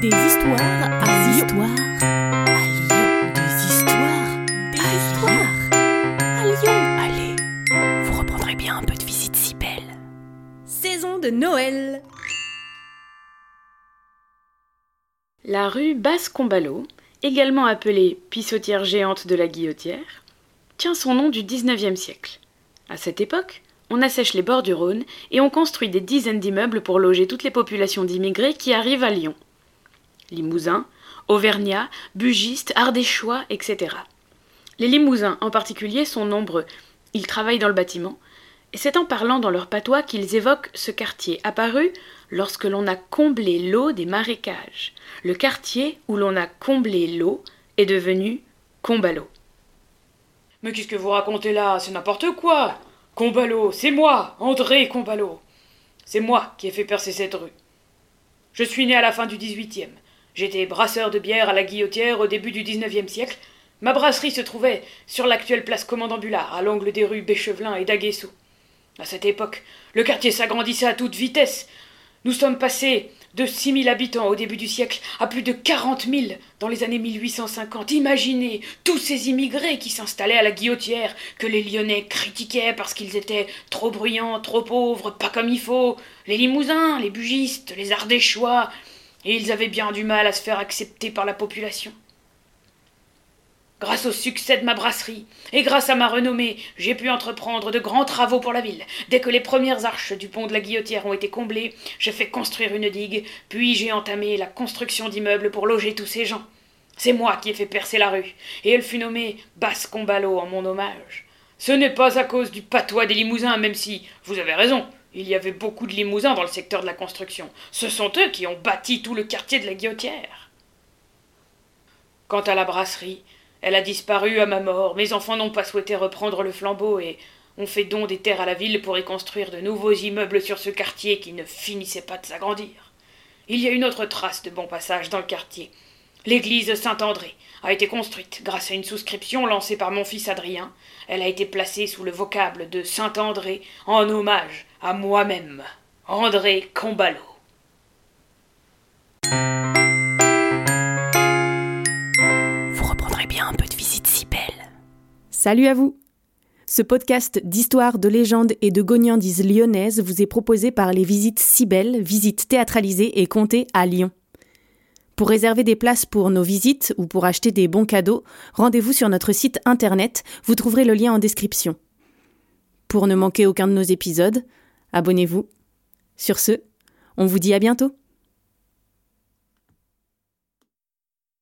Des histoires à Des Lyon. histoires à Lyon. Des histoires Des à histoires à Lyon. Allez, vous reprendrez bien un peu de visite si belle. Saison de Noël. La rue Basse-Combalot, également appelée pissotière géante de la Guillotière, tient son nom du XIXe siècle. À cette époque, on assèche les bords du Rhône et on construit des dizaines d'immeubles pour loger toutes les populations d'immigrés qui arrivent à Lyon. Limousins, Auvergnats, Bugistes, Ardéchois, etc. Les Limousins en particulier sont nombreux. Ils travaillent dans le bâtiment, et c'est en parlant dans leur patois qu'ils évoquent ce quartier apparu lorsque l'on a comblé l'eau des marécages. Le quartier où l'on a comblé l'eau est devenu Combalot. Mais qu'est-ce que vous racontez là? C'est n'importe quoi Combalot, c'est moi, André Combalot. C'est moi qui ai fait percer cette rue. Je suis né à la fin du XVIIIe. J'étais brasseur de bière à la Guillotière au début du XIXe siècle. Ma brasserie se trouvait sur l'actuelle place Commandant Bullard, à l'angle des rues Béchevelin et d'Aguessou. À cette époque, le quartier s'agrandissait à toute vitesse. Nous sommes passés de 6 000 habitants au début du siècle à plus de 40 000 dans les années 1850. Imaginez tous ces immigrés qui s'installaient à la guillotière, que les Lyonnais critiquaient parce qu'ils étaient trop bruyants, trop pauvres, pas comme il faut, les Limousins, les Bugistes, les Ardéchois, et ils avaient bien du mal à se faire accepter par la population. Grâce au succès de ma brasserie et grâce à ma renommée, j'ai pu entreprendre de grands travaux pour la ville. Dès que les premières arches du pont de la Guillotière ont été comblées, j'ai fait construire une digue, puis j'ai entamé la construction d'immeubles pour loger tous ces gens. C'est moi qui ai fait percer la rue, et elle fut nommée Basse Combalot en mon hommage. Ce n'est pas à cause du patois des Limousins, même si vous avez raison. Il y avait beaucoup de Limousins dans le secteur de la construction. Ce sont eux qui ont bâti tout le quartier de la Guillotière. Quant à la brasserie, elle a disparu à ma mort. Mes enfants n'ont pas souhaité reprendre le flambeau et ont fait don des terres à la ville pour y construire de nouveaux immeubles sur ce quartier qui ne finissait pas de s'agrandir. Il y a une autre trace de bon passage dans le quartier. L'église Saint-André a été construite grâce à une souscription lancée par mon fils Adrien. Elle a été placée sous le vocable de Saint-André en hommage à moi-même, André Combalot. Vous reprendrez bien un peu de visite si belle. Salut à vous Ce podcast d'histoire, de légendes et de gognandises lyonnaises vous est proposé par les visites si belles, visites théâtralisées et comptées à Lyon. Pour réserver des places pour nos visites ou pour acheter des bons cadeaux, rendez-vous sur notre site internet, vous trouverez le lien en description. Pour ne manquer aucun de nos épisodes, abonnez-vous. Sur ce, on vous dit à bientôt